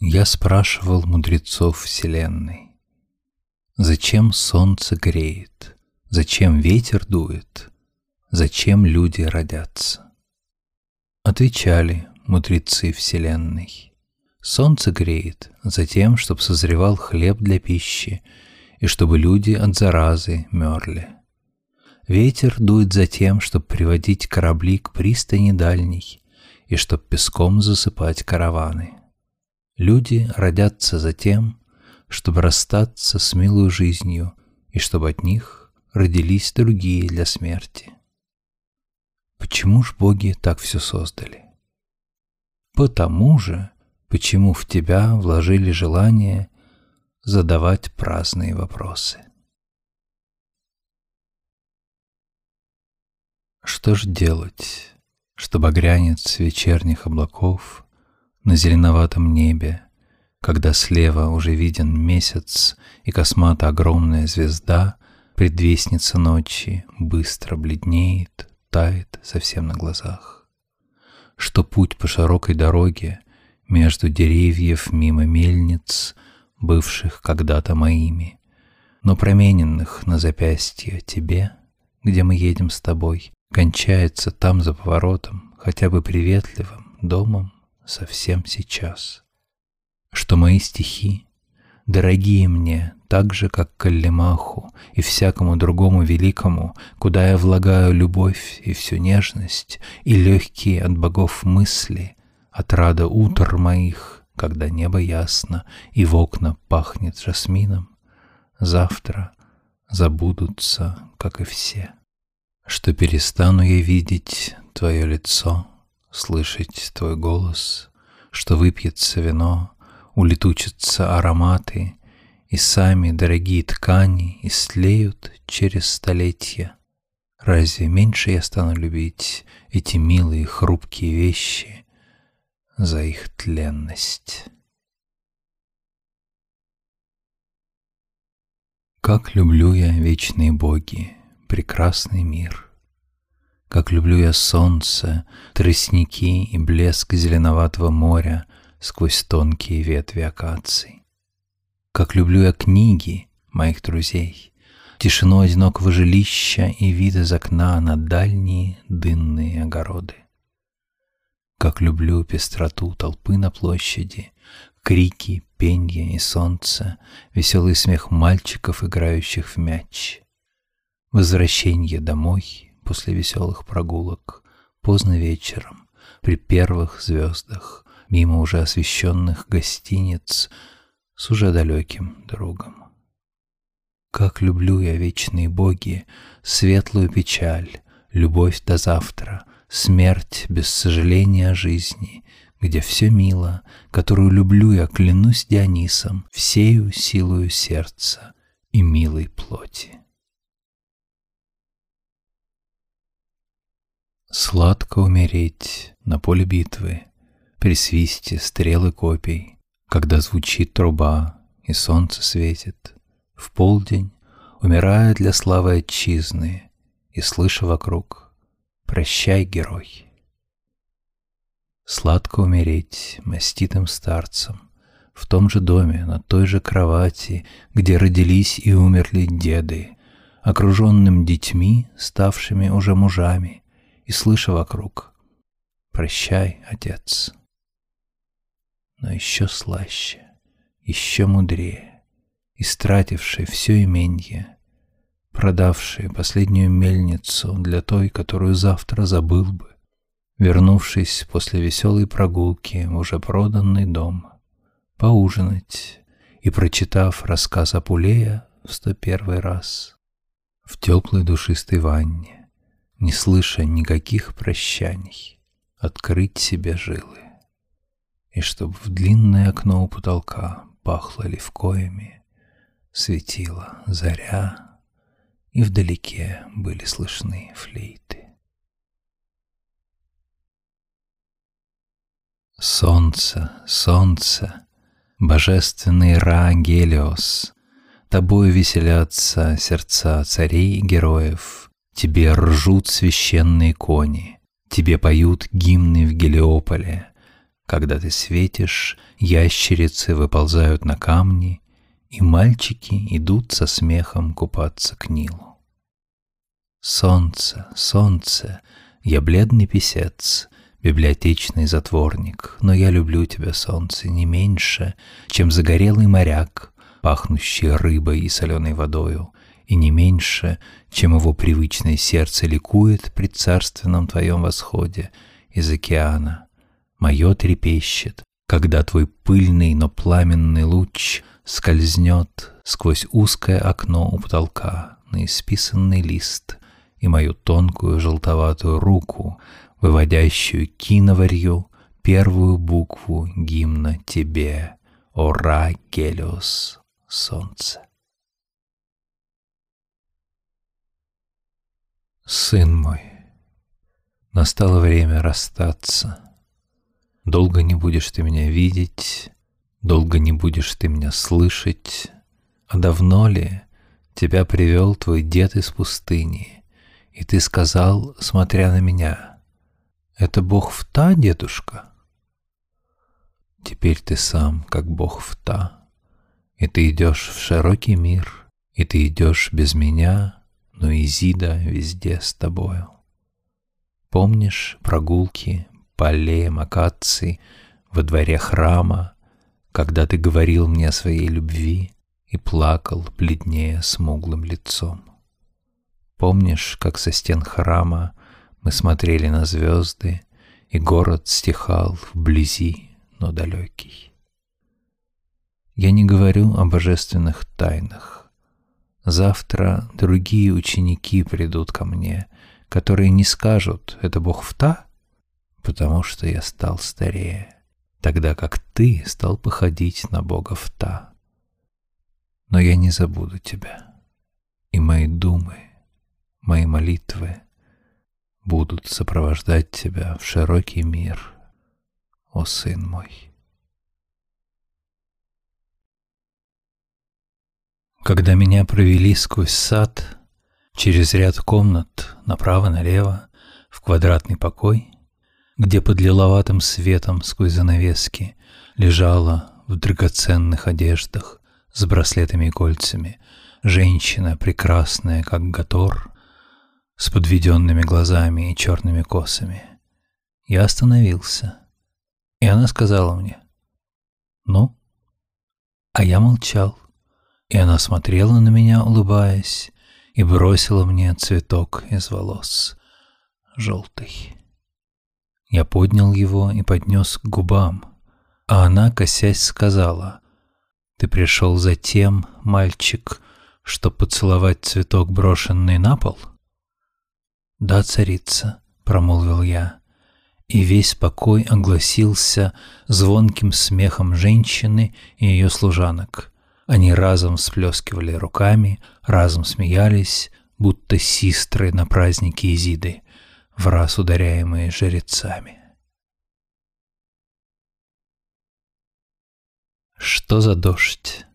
Я спрашивал мудрецов Вселенной, Зачем солнце греет, зачем ветер дует, зачем люди родятся? Отвечали мудрецы Вселенной. Солнце греет за тем, чтобы созревал хлеб для пищи, и чтобы люди от заразы мерли. Ветер дует за тем, чтобы приводить корабли к пристани дальней, и чтоб песком засыпать караваны. Люди родятся за тем, чтобы расстаться с милой жизнью, и чтобы от них родились другие для смерти. Почему ж боги так все создали? Потому же, почему в тебя вложили желание задавать праздные вопросы. Что ж делать, чтобы багрянец вечерних облаков на зеленоватом небе, когда слева уже виден месяц и космата огромная звезда, предвестница ночи, быстро бледнеет, тает совсем на глазах. Что путь по широкой дороге между деревьев мимо мельниц, бывших когда-то моими, но промененных на запястье тебе, где мы едем с тобой, кончается там за поворотом, хотя бы приветливым домом совсем сейчас. Что мои стихи, дорогие мне, так же, как Каллимаху и всякому другому великому, куда я влагаю любовь и всю нежность, и легкие от богов мысли, от рада утр моих, когда небо ясно и в окна пахнет жасмином, завтра забудутся, как и все что перестану я видеть твое лицо, слышать твой голос, что выпьется вино, улетучатся ароматы, и сами дорогие ткани истлеют через столетия. Разве меньше я стану любить эти милые хрупкие вещи за их тленность? Как люблю я вечные боги, прекрасный мир. Как люблю я солнце, тростники и блеск зеленоватого моря сквозь тонкие ветви акаций. Как люблю я книги моих друзей, тишину одинокого жилища и вид из окна на дальние дынные огороды. Как люблю пестроту толпы на площади, крики, пенье и солнце, веселый смех мальчиков, играющих в мяч. Возвращение домой после веселых прогулок, поздно вечером, при первых звездах, мимо уже освещенных гостиниц с уже далеким другом. Как люблю я вечные боги, светлую печаль, любовь до завтра, смерть без сожаления о жизни, где все мило, которую люблю я, клянусь Дионисом, всею силою сердца и милой плоти. Сладко умереть на поле битвы, При свисте стрелы копий, Когда звучит труба и солнце светит. В полдень, умирая для славы отчизны, И слыша вокруг «Прощай, герой!» Сладко умереть маститым старцем В том же доме, на той же кровати, Где родились и умерли деды, Окруженным детьми, ставшими уже мужами, и слыша вокруг «Прощай, отец». Но еще слаще, еще мудрее, истративший все именье, продавший последнюю мельницу для той, которую завтра забыл бы, вернувшись после веселой прогулки в уже проданный дом, поужинать и прочитав рассказ Апулея в сто первый раз в теплой душистой ванне, не слыша никаких прощаний, открыть себе жилы. И чтоб в длинное окно у потолка пахло левкоями, светила заря, и вдалеке были слышны флейты. Солнце, солнце, божественный Ра Гелиос, Тобою веселятся сердца царей и героев, Тебе ржут священные кони, Тебе поют гимны в Гелиополе, Когда ты светишь, ящерицы выползают на камни, и мальчики идут со смехом купаться к Нилу. Солнце, солнце, я бледный писец, библиотечный затворник, но я люблю тебя, солнце, не меньше, чем загорелый моряк, пахнущий рыбой и соленой водою, и не меньше, чем его привычное сердце ликует при царственном твоем восходе из океана. Мое трепещет, когда твой пыльный, но пламенный луч скользнет сквозь узкое окно у потолка на исписанный лист — и мою тонкую желтоватую руку, выводящую киноварью первую букву гимна тебе, Ора Гелиос, солнце. Сын мой, настало время расстаться. Долго не будешь ты меня видеть, долго не будешь ты меня слышать. А давно ли тебя привел твой дед из пустыни, и ты сказал, смотря на меня, «Это Бог в та, дедушка?» Теперь ты сам, как Бог в та, и ты идешь в широкий мир, и ты идешь без меня, но Изида везде с тобою. Помнишь прогулки по аллеям акаций во дворе храма, когда ты говорил мне о своей любви и плакал, бледнее смуглым лицом? Помнишь, как со стен храма мы смотрели на звезды, и город стихал вблизи, но далекий? Я не говорю о божественных тайнах. Завтра другие ученики придут ко мне, которые не скажут «это Бог в та», потому что я стал старее, тогда как ты стал походить на Бога в та. Но я не забуду тебя, и мои думы мои молитвы будут сопровождать тебя в широкий мир, о сын мой. Когда меня провели сквозь сад, через ряд комнат направо-налево, в квадратный покой, где под лиловатым светом сквозь занавески лежала в драгоценных одеждах с браслетами и кольцами женщина прекрасная, как Гатор, с подведенными глазами и черными косами. Я остановился, и она сказала мне, «Ну?» А я молчал, и она смотрела на меня, улыбаясь, и бросила мне цветок из волос, желтый. Я поднял его и поднес к губам, а она, косясь, сказала, «Ты пришел за тем, мальчик, чтоб поцеловать цветок, брошенный на пол?» «Да, царица», — промолвил я, и весь покой огласился звонким смехом женщины и ее служанок. Они разом всплескивали руками, разом смеялись, будто систры на празднике Изиды, в раз ударяемые жрецами. Что за дождь?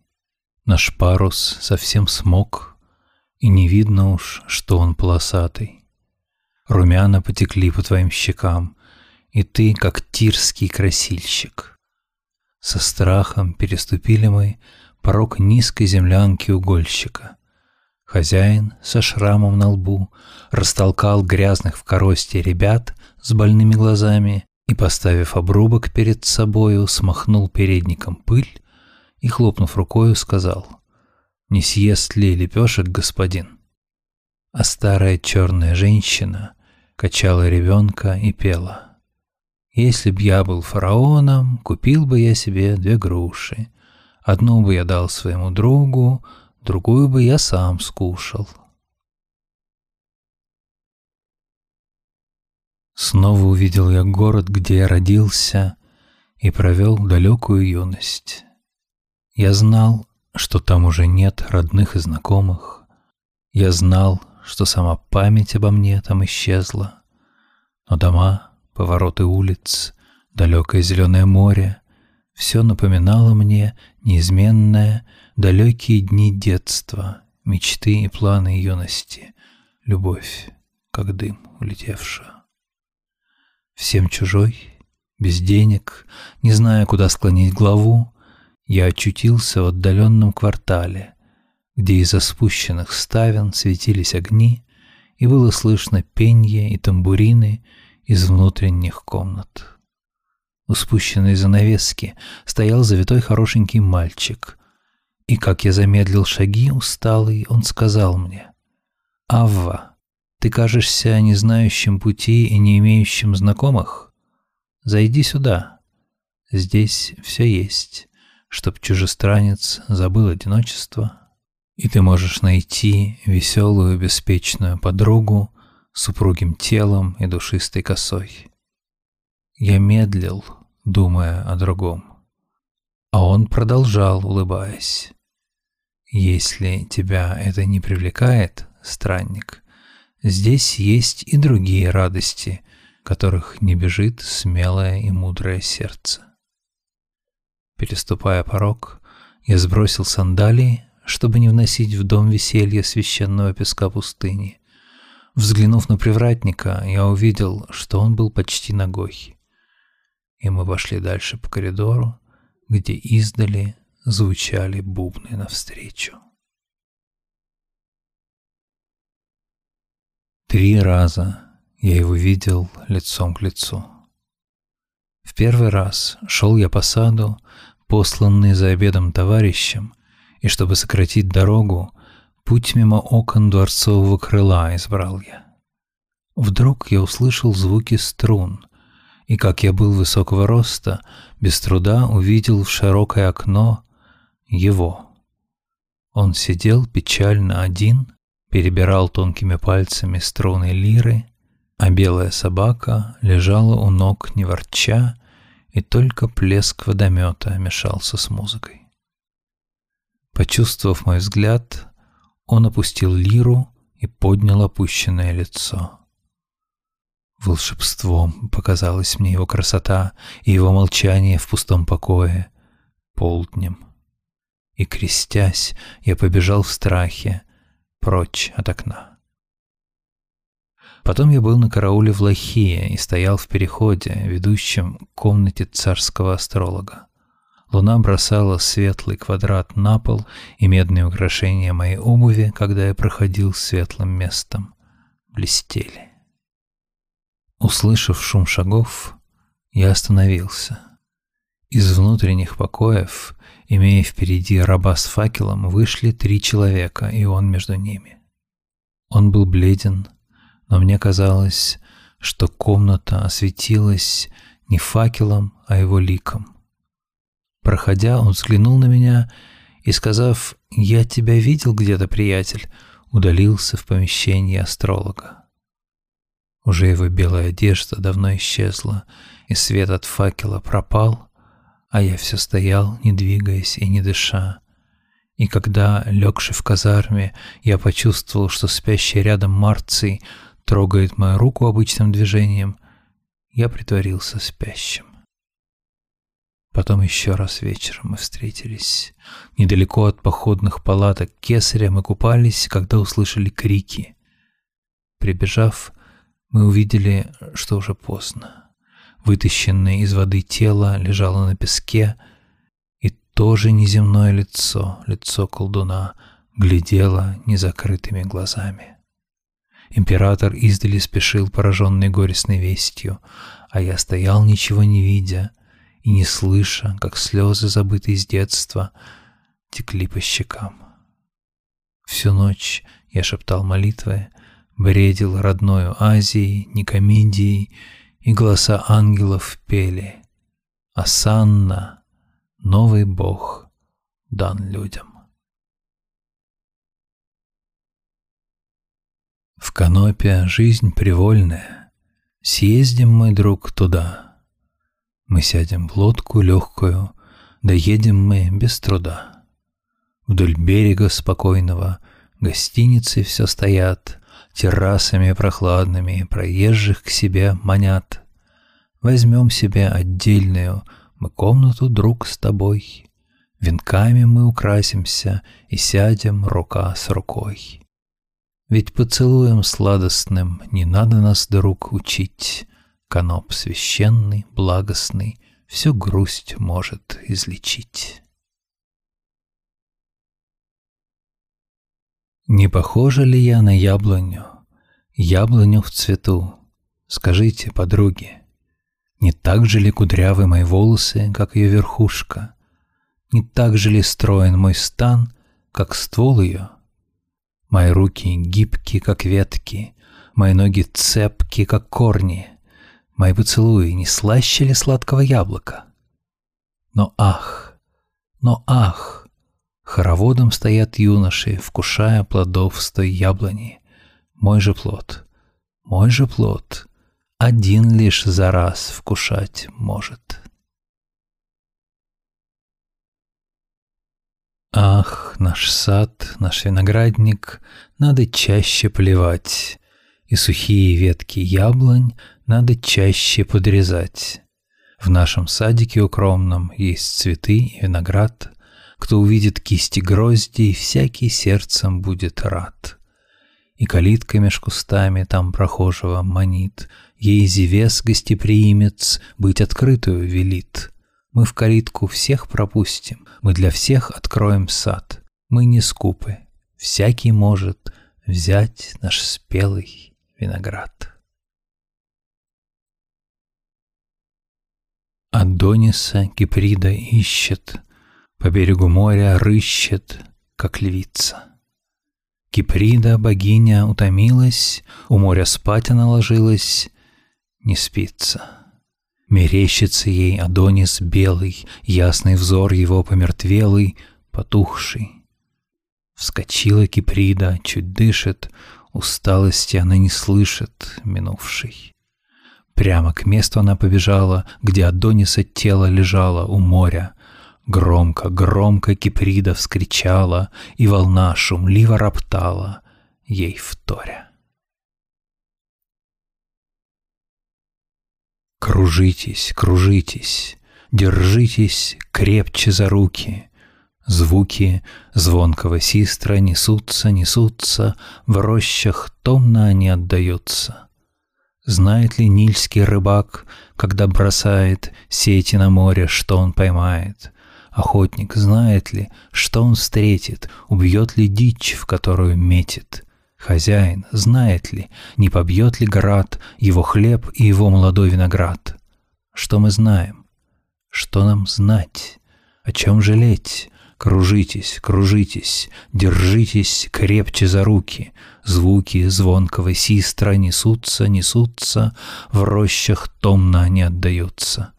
Наш парус совсем смог, и не видно уж, что он полосатый. Румяна потекли по твоим щекам, и ты, как тирский красильщик. Со страхом переступили мы порог низкой землянки угольщика. Хозяин со шрамом на лбу растолкал грязных в коросте ребят с больными глазами и, поставив обрубок перед собою, смахнул передником пыль и, хлопнув рукою, сказал «Не съест ли лепешек господин?» А старая черная женщина качала ребенка и пела. «Если б я был фараоном, купил бы я себе две груши. Одну бы я дал своему другу, другую бы я сам скушал». Снова увидел я город, где я родился и провел далекую юность. Я знал, что там уже нет родных и знакомых. Я знал, что сама память обо мне там исчезла. Но дома, повороты улиц, далекое зеленое море — все напоминало мне неизменное, далекие дни детства, мечты и планы юности, любовь, как дым улетевшая. Всем чужой, Без денег, не зная, куда склонить главу, я очутился в отдаленном квартале, где из-за спущенных ставен светились огни, и было слышно пенье и тамбурины из внутренних комнат. У спущенной занавески стоял завитой хорошенький мальчик, и, как я замедлил шаги усталый, он сказал мне, «Авва, ты кажешься не знающим пути и не имеющим знакомых? Зайди сюда. Здесь все есть, чтоб чужестранец забыл одиночество, и ты можешь найти веселую, беспечную подругу с упругим телом и душистой косой. Я медлил, думая о другом, а он продолжал, улыбаясь. Если тебя это не привлекает, странник, Здесь есть и другие радости, которых не бежит смелое и мудрое сердце. Переступая порог, я сбросил сандалии, чтобы не вносить в дом веселья священного песка пустыни. Взглянув на привратника, я увидел, что он был почти ногой. И мы пошли дальше по коридору, где издали звучали бубны навстречу. Три раза я его видел лицом к лицу. В первый раз шел я по саду, посланный за обедом товарищем, и чтобы сократить дорогу, путь мимо окон дворцового крыла избрал я. Вдруг я услышал звуки струн, и, как я был высокого роста, без труда увидел в широкое окно его. Он сидел печально один перебирал тонкими пальцами струны лиры, а белая собака лежала у ног не ворча, и только плеск водомета мешался с музыкой. Почувствовав мой взгляд, он опустил лиру и поднял опущенное лицо. Волшебством показалась мне его красота и его молчание в пустом покое, полднем. И, крестясь, я побежал в страхе, прочь от окна. Потом я был на карауле в Лохие и стоял в переходе, ведущем к комнате царского астролога. Луна бросала светлый квадрат на пол и медные украшения моей обуви, когда я проходил светлым местом, блестели. Услышав шум шагов, я остановился. Из внутренних покоев Имея впереди раба с факелом, вышли три человека, и он между ними. Он был бледен, но мне казалось, что комната осветилась не факелом, а его ликом. Проходя, он взглянул на меня и, сказав «Я тебя видел где-то, приятель», удалился в помещение астролога. Уже его белая одежда давно исчезла, и свет от факела пропал, а я все стоял, не двигаясь и не дыша. И когда, легший в казарме, я почувствовал, что спящий рядом Марций трогает мою руку обычным движением, я притворился спящим. Потом еще раз вечером мы встретились. Недалеко от походных палаток кесаря мы купались, когда услышали крики. Прибежав, мы увидели, что уже поздно. Вытащенное из воды тело лежало на песке, и тоже неземное лицо, лицо колдуна, глядело незакрытыми глазами. Император издали спешил, пораженный горестной вестью, а я стоял, ничего не видя и не слыша, как слезы, забытые с детства, текли по щекам. Всю ночь я шептал молитвы, бредил родною Азией, Никомедией, и голоса ангелов пели «Асанна, новый Бог, дан людям». В канопе жизнь привольная, съездим, мой друг, туда. Мы сядем в лодку легкую, доедем мы без труда. Вдоль берега спокойного гостиницы все стоят, террасами прохладными проезжих к себе манят. Возьмем себе отдельную мы комнату, друг, с тобой. Венками мы украсимся и сядем рука с рукой. Ведь поцелуем сладостным не надо нас, друг, учить. Каноп священный, благостный, Всю грусть может излечить. Не похожа ли я на яблоню, яблоню в цвету? Скажите, подруги, не так же ли кудрявы мои волосы, как ее верхушка? Не так же ли строен мой стан, как ствол ее? Мои руки гибкие, как ветки, мои ноги цепки, как корни, мои поцелуи не слаще ли сладкого яблока? Но ах, но ах, хороводом стоят юноши, вкушая плодов с той яблони. Мой же плод, мой же плод, один лишь за раз вкушать может. Ах, наш сад, наш виноградник, надо чаще поливать, и сухие ветки яблонь надо чаще подрезать. В нашем садике укромном есть цветы и виноград. Кто увидит кисти грозди, всякий сердцем будет рад. И калитка меж кустами там прохожего манит, Ей зевес гостеприимец быть открытую велит. Мы в калитку всех пропустим, мы для всех откроем сад. Мы не скупы, всякий может взять наш спелый виноград. Адониса Киприда ищет, По берегу моря рыщет, как львица. Киприда, богиня, утомилась, У моря спать она ложилась, не спится. Мерещится ей Адонис белый, Ясный взор его помертвелый, потухший. Вскочила Киприда, чуть дышит, Усталости она не слышит, минувшей. Прямо к месту она побежала, Где Адониса тело лежало у моря. Громко, громко Киприда вскричала, И волна шумливо роптала ей вторя. Кружитесь, кружитесь, держитесь крепче за руки. Звуки звонкого систра несутся, несутся, В рощах томно они отдаются. Знает ли нильский рыбак, когда бросает Сети на море, что он поймает? Охотник знает ли, что он встретит, Убьет ли дичь, в которую метит? Хозяин знает ли, не побьет ли град его хлеб и его молодой виноград? Что мы знаем? Что нам знать? О чем жалеть? Кружитесь, кружитесь, держитесь крепче за руки. Звуки звонкого систра несутся, несутся, в рощах томно они отдаются.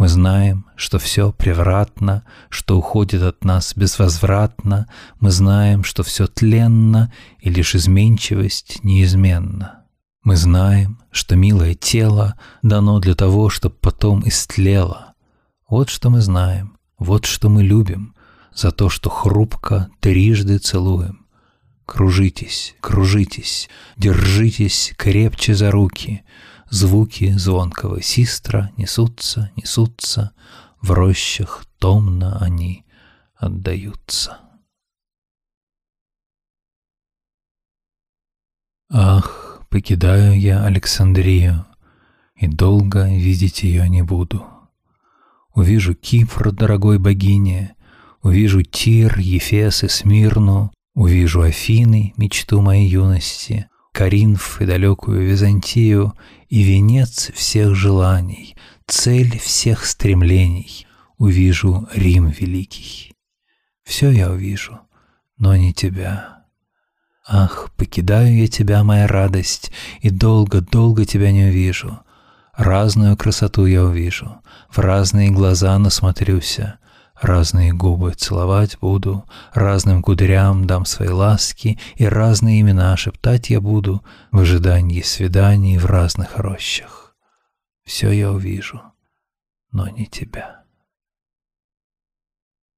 Мы знаем, что все превратно, что уходит от нас безвозвратно, мы знаем, что все тленно, и лишь изменчивость неизменна. Мы знаем, что милое тело дано для того, чтобы потом истлело. Вот что мы знаем, вот что мы любим, за то, что хрупко трижды целуем. Кружитесь, кружитесь, держитесь крепче за руки — Звуки звонкого систра несутся, несутся, В рощах томно они отдаются. Ах, покидаю я Александрию, И долго видеть ее не буду. Увижу Кипр, дорогой богине, Увижу Тир, Ефес и Смирну, Увижу Афины, мечту моей юности, Каринф и далекую Византию, и венец всех желаний, цель всех стремлений, увижу Рим великий. Все я увижу, но не тебя. Ах, покидаю я тебя, моя радость, и долго-долго тебя не увижу. Разную красоту я увижу, в разные глаза насмотрюся, Разные губы целовать буду, разным кудрям дам свои ласки, и разные имена шептать я буду в ожидании свиданий в разных рощах. Все я увижу, но не тебя.